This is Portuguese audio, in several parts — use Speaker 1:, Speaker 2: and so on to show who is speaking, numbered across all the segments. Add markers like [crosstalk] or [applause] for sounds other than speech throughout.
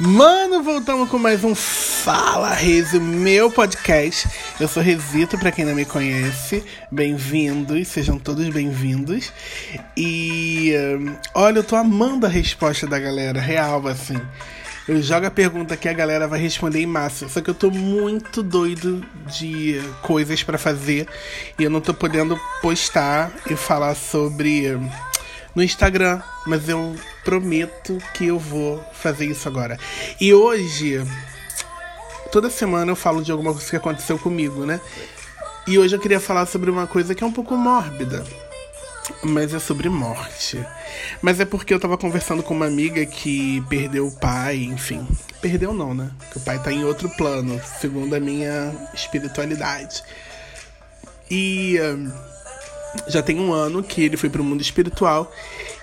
Speaker 1: Mano, voltamos com mais um Fala Rezi, meu podcast. Eu sou Rezito, pra quem não me conhece. Bem-vindos, sejam todos bem-vindos. E hum, olha, eu tô amando a resposta da galera, real, assim. Eu jogo a pergunta que a galera vai responder em massa. Só que eu tô muito doido de coisas pra fazer e eu não tô podendo postar e falar sobre hum, no Instagram, mas eu prometo que eu vou fazer isso agora. E hoje, toda semana eu falo de alguma coisa que aconteceu comigo, né? E hoje eu queria falar sobre uma coisa que é um pouco mórbida, mas é sobre morte. Mas é porque eu tava conversando com uma amiga que perdeu o pai, enfim. Perdeu não, né? Que o pai tá em outro plano, segundo a minha espiritualidade. E. já tem um ano que ele foi pro mundo espiritual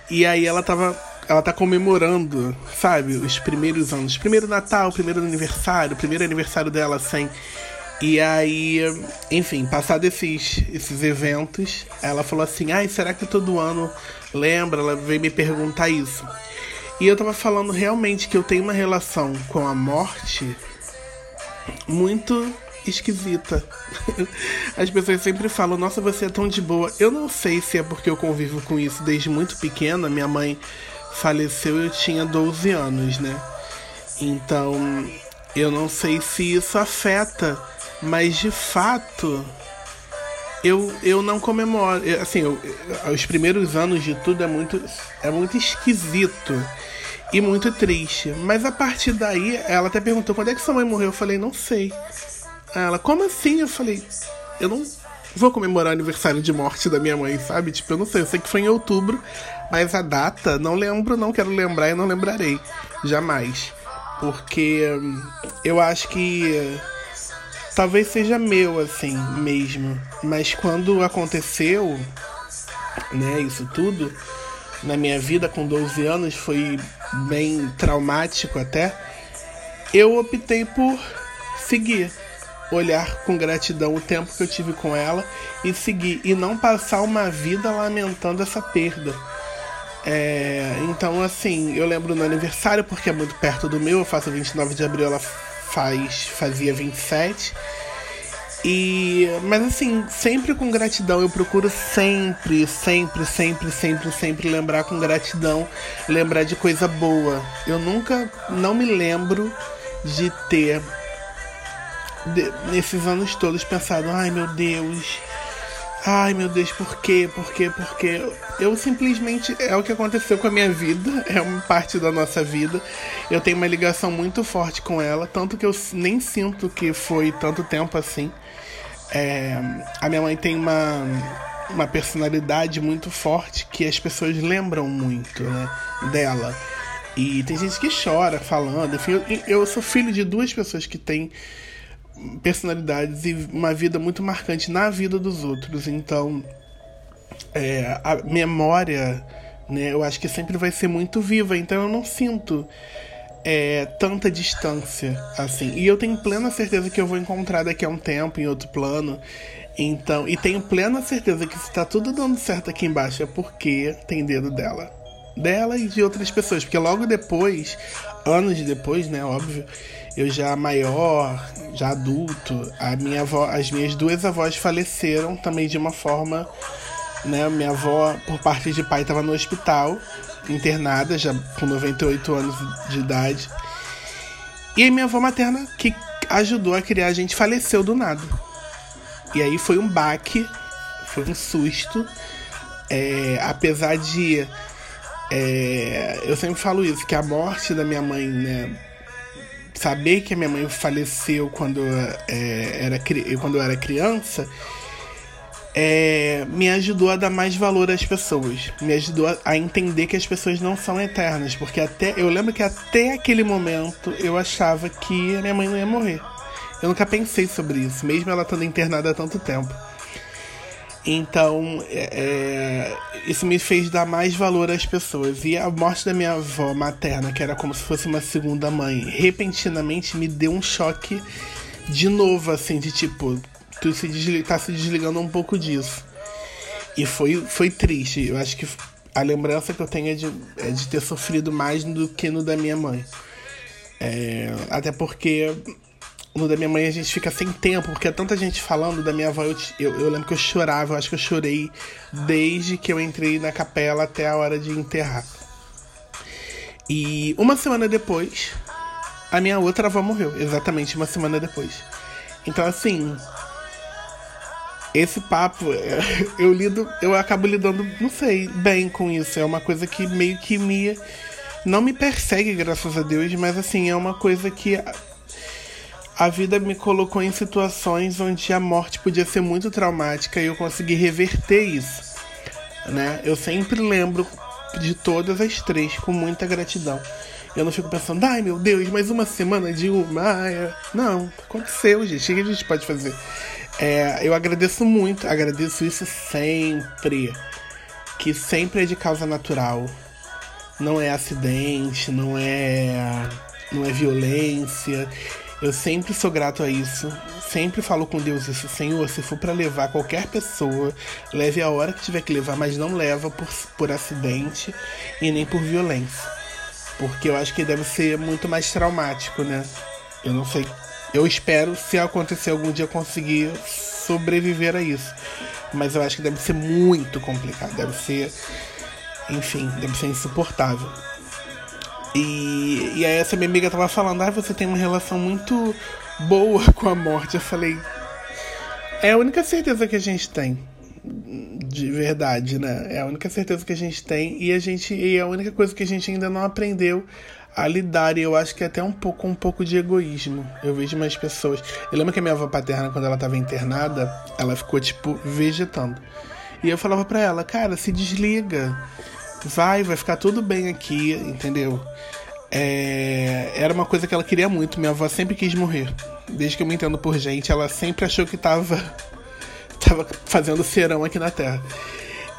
Speaker 1: e aí ela tava ela tá comemorando, sabe, os primeiros anos, primeiro Natal, primeiro aniversário, primeiro aniversário dela sem e aí, enfim, passado esses esses eventos, ela falou assim: "Ai, será que todo ano lembra?" Ela veio me perguntar isso. E eu tava falando realmente que eu tenho uma relação com a morte muito esquisita. [laughs] As pessoas sempre falam, nossa, você é tão de boa. Eu não sei se é porque eu convivo com isso desde muito pequena. Minha mãe faleceu eu tinha 12 anos, né? Então, eu não sei se isso afeta, mas de fato eu, eu não comemoro. Assim, eu, os primeiros anos de tudo é muito, é muito esquisito e muito triste. Mas a partir daí, ela até perguntou quando é que sua mãe morreu. Eu falei, não sei. Ela, como assim? Eu falei, eu não vou comemorar o aniversário de morte da minha mãe, sabe? Tipo, eu não sei, eu sei que foi em outubro, mas a data, não lembro, não quero lembrar e não lembrarei. Jamais. Porque hum, eu acho que talvez seja meu, assim, mesmo. Mas quando aconteceu, né, isso tudo, na minha vida com 12 anos, foi bem traumático até. Eu optei por seguir olhar com gratidão o tempo que eu tive com ela e seguir e não passar uma vida lamentando essa perda. É, então, assim, eu lembro no aniversário, porque é muito perto do meu, eu faço 29 de abril, ela faz, fazia 27. E, mas assim, sempre com gratidão, eu procuro sempre, sempre, sempre, sempre, sempre lembrar com gratidão, lembrar de coisa boa. Eu nunca, não me lembro de ter de- nesses anos todos pensado, ai meu Deus, ai meu Deus, por quê, por quê, por quê? Eu simplesmente, é o que aconteceu com a minha vida, [laughs] é uma parte da nossa vida. Eu tenho uma ligação muito forte com ela, tanto que eu nem sinto que foi tanto tempo assim. É, a minha mãe tem uma, uma personalidade muito forte que as pessoas lembram muito né, dela. E tem gente que chora falando. Enfim, eu, eu sou filho de duas pessoas que têm personalidades e uma vida muito marcante na vida dos outros. Então, é, a memória, né, eu acho que sempre vai ser muito viva. Então, eu não sinto é, tanta distância assim. E eu tenho plena certeza que eu vou encontrar daqui a um tempo em outro plano. Então, e tenho plena certeza que se tá tudo dando certo aqui embaixo é porque tem dedo dela. Dela e de outras pessoas, porque logo depois, anos depois, né, óbvio, eu já maior, já adulto, a minha avó, as minhas duas avós faleceram também de uma forma, né, minha avó por parte de pai estava no hospital, internada já com 98 anos de idade. E a minha avó materna que ajudou a criar a gente faleceu do nada. E aí foi um baque, foi um susto. É, apesar de. é, eu sempre falo isso, que a morte da minha mãe, né? Saber que a minha mãe faleceu quando, é, era, quando eu era criança é, me ajudou a dar mais valor às pessoas. Me ajudou a, a entender que as pessoas não são eternas. Porque até eu lembro que até aquele momento eu achava que a minha mãe não ia morrer. Eu nunca pensei sobre isso, mesmo ela estando internada há tanto tempo. Então, é, é, isso me fez dar mais valor às pessoas. E a morte da minha avó materna, que era como se fosse uma segunda mãe, repentinamente me deu um choque de novo, assim, de tipo, tu se tá se desligando um pouco disso. E foi, foi triste. Eu acho que a lembrança que eu tenho é de, é de ter sofrido mais do que no da minha mãe. É, até porque no da minha mãe a gente fica sem tempo, porque é tanta gente falando da minha avó. Eu, eu, eu, lembro que eu chorava, eu acho que eu chorei desde que eu entrei na capela até a hora de enterrar. E uma semana depois, a minha outra avó morreu, exatamente uma semana depois. Então, assim, esse papo, [laughs] eu lido, eu acabo lidando, não sei, bem com isso. É uma coisa que meio que me. Não me persegue, graças a Deus, mas assim, é uma coisa que a vida me colocou em situações onde a morte podia ser muito traumática e eu consegui reverter isso. Né? Eu sempre lembro de todas as três com muita gratidão. Eu não fico pensando, ai meu Deus, mais uma semana de uma. Não, aconteceu, gente. O que a gente pode fazer? É, eu agradeço muito, agradeço isso sempre. Que sempre é de causa natural. Não é acidente, não é. não é violência. Eu sempre sou grato a isso. Sempre falo com Deus isso, Senhor, se for para levar qualquer pessoa, leve a hora que tiver que levar, mas não leva por, por acidente e nem por violência. Porque eu acho que deve ser muito mais traumático, né? Eu não sei. Eu espero, se acontecer algum dia, conseguir sobreviver a isso. Mas eu acho que deve ser muito complicado. Deve ser. Enfim, deve ser insuportável. E, e aí essa minha amiga tava falando, ah, você tem uma relação muito boa com a morte. Eu falei, é a única certeza que a gente tem. De verdade, né? É a única certeza que a gente tem e a gente e é a única coisa que a gente ainda não aprendeu a lidar. E eu acho que é até um pouco um pouco de egoísmo. Eu vejo mais pessoas. Eu lembro que a minha avó paterna, quando ela estava internada, ela ficou tipo vegetando. E eu falava para ela, cara, se desliga. Vai, vai ficar tudo bem aqui, entendeu? É, era uma coisa que ela queria muito. Minha avó sempre quis morrer. Desde que eu me entendo por gente, ela sempre achou que tava, [laughs] tava fazendo serão aqui na Terra.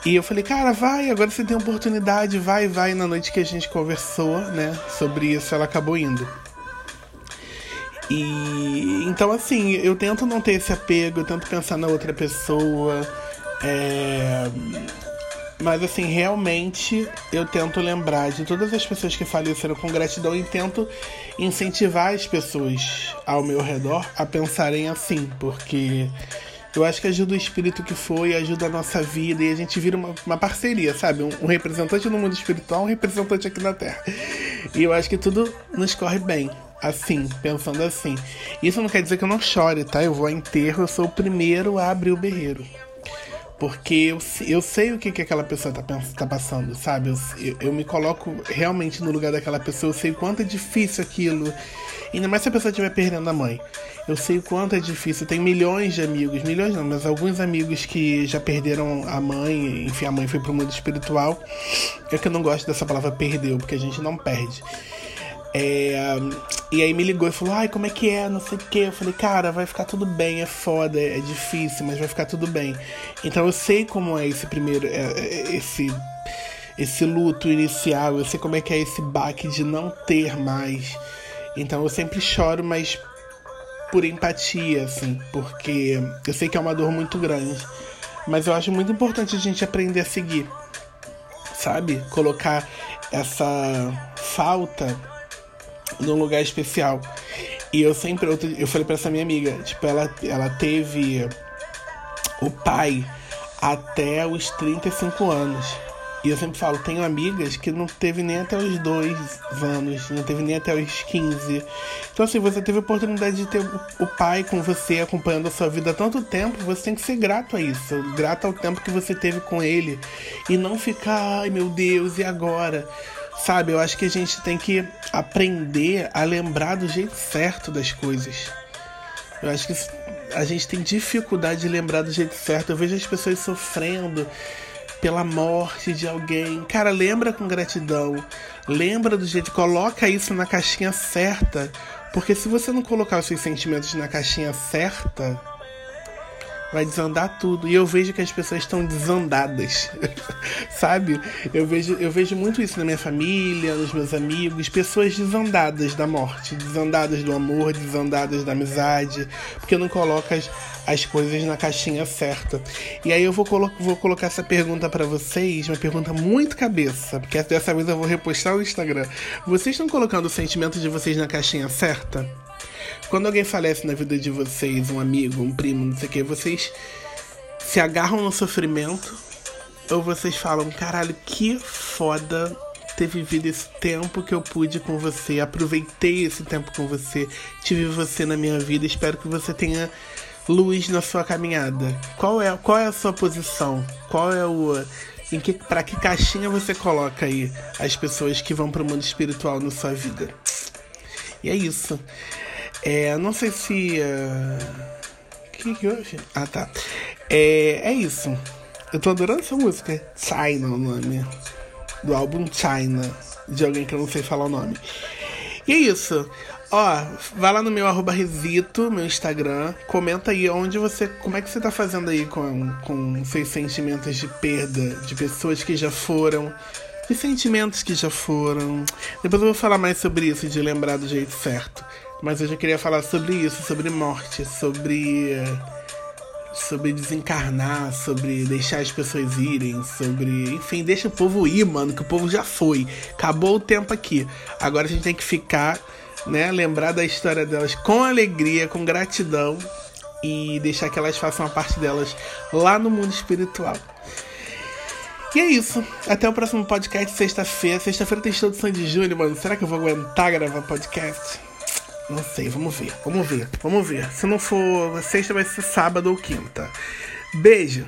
Speaker 1: E eu falei, cara, vai, agora você tem oportunidade, vai, vai. Na noite que a gente conversou, né, sobre isso, ela acabou indo. E então, assim, eu tento não ter esse apego, eu tento pensar na outra pessoa. É, mas assim, realmente eu tento lembrar de todas as pessoas que faleceram com gratidão e tento incentivar as pessoas ao meu redor a pensarem assim, porque eu acho que ajuda o espírito que foi, ajuda a nossa vida e a gente vira uma, uma parceria, sabe? Um, um, representante no mundo espiritual, um representante aqui na Terra. E eu acho que tudo nos corre bem. Assim, pensando assim. Isso não quer dizer que eu não chore, tá? Eu vou a enterro, eu sou o primeiro a abrir o berreiro. Porque eu, eu sei o que, que aquela pessoa tá, tá passando, sabe? Eu, eu, me coloco realmente no lugar daquela pessoa, eu sei o quanto é difícil aquilo. Ainda mais se a pessoa estiver perdendo a mãe. Eu sei o quanto é difícil. Tem milhões de amigos, milhões não, mas alguns amigos que já perderam a mãe, enfim, a mãe foi pro mundo espiritual. É que eu não gosto dessa palavra perdeu, porque a gente não perde. É, e aí me ligou e falou, ai, como é que é? Não sei o que. Eu falei, cara, vai ficar tudo bem, é foda, é difícil, mas vai ficar tudo bem. Então eu sei como é esse primeiro. É, é, esse, esse luto inicial, eu sei como é que é esse baque de não ter mais. Então eu sempre choro, mas por empatia, assim, porque eu sei que é uma dor muito grande. Mas eu acho muito importante a gente aprender a seguir, sabe? Colocar essa falta num lugar especial. E eu sempre, eu falei pra essa minha amiga, tipo, ela, ela teve o pai até os 35 anos. E eu sempre falo, tenho amigas que não teve nem até os dois anos, não teve nem até os 15. Então, assim, você teve a oportunidade de ter o pai com você, acompanhando a sua vida há tanto tempo, você tem que ser grato a isso. Grato ao tempo que você teve com ele. E não ficar, ai meu Deus, e agora? Sabe, eu acho que a gente tem que aprender a lembrar do jeito certo das coisas. Eu acho que a gente tem dificuldade de lembrar do jeito certo. Eu vejo as pessoas sofrendo pela morte de alguém. Cara, lembra com gratidão. Lembra do jeito, coloca isso na caixinha certa. Porque se você não colocar os seus sentimentos na caixinha certa, vai desandar tudo. E eu vejo que as pessoas estão desandadas, [laughs] sabe? Eu vejo, eu vejo muito isso na minha família, nos meus amigos, pessoas desandadas da morte, desandadas do amor, desandadas da amizade, porque não coloca as, as coisas na caixinha certa. E aí eu vou, colo vou colocar essa pergunta para vocês, uma pergunta muito cabeça, porque dessa vez eu vou repostar no Instagram. Vocês estão colocando o sentimento de vocês na caixinha certa? Quando alguém falece na vida de vocês, um amigo, um primo, não sei o que, vocês se agarram no sofrimento ou vocês falam, caralho, que foda ter vivido esse tempo que eu pude com você, aproveitei esse tempo com você, tive você na minha vida, espero que você tenha luz na sua caminhada. Qual é, qual é a sua posição? Qual é o em que para que caixinha você coloca aí as pessoas que vão para o mundo espiritual na sua vida? E é isso. É, não sei se. O que que houve? Ah, tá. É, é isso. Eu tô adorando essa música. China, o nome. Do álbum China. De alguém que eu não sei falar o nome. E é isso. Ó, vai lá no meu arroba Resito, meu Instagram. Comenta aí onde você. Como é que você tá fazendo aí com, com seus sentimentos de perda de pessoas que já foram. De sentimentos que já foram. Depois eu vou falar mais sobre isso, de lembrar do jeito certo. Mas hoje eu queria falar sobre isso, sobre morte, sobre. Sobre desencarnar, sobre deixar as pessoas irem, sobre. Enfim, deixa o povo ir, mano, que o povo já foi. Acabou o tempo aqui. Agora a gente tem que ficar, né? Lembrar da história delas com alegria, com gratidão e deixar que elas façam a parte delas lá no mundo espiritual. E é isso. Até o próximo podcast, sexta-feira. Sexta-feira tem do Sandy Júnior, mano. Será que eu vou aguentar gravar podcast? Não sei, vamos ver, vamos ver, vamos ver. Se não for sexta, vai ser sábado ou quinta. Beijo!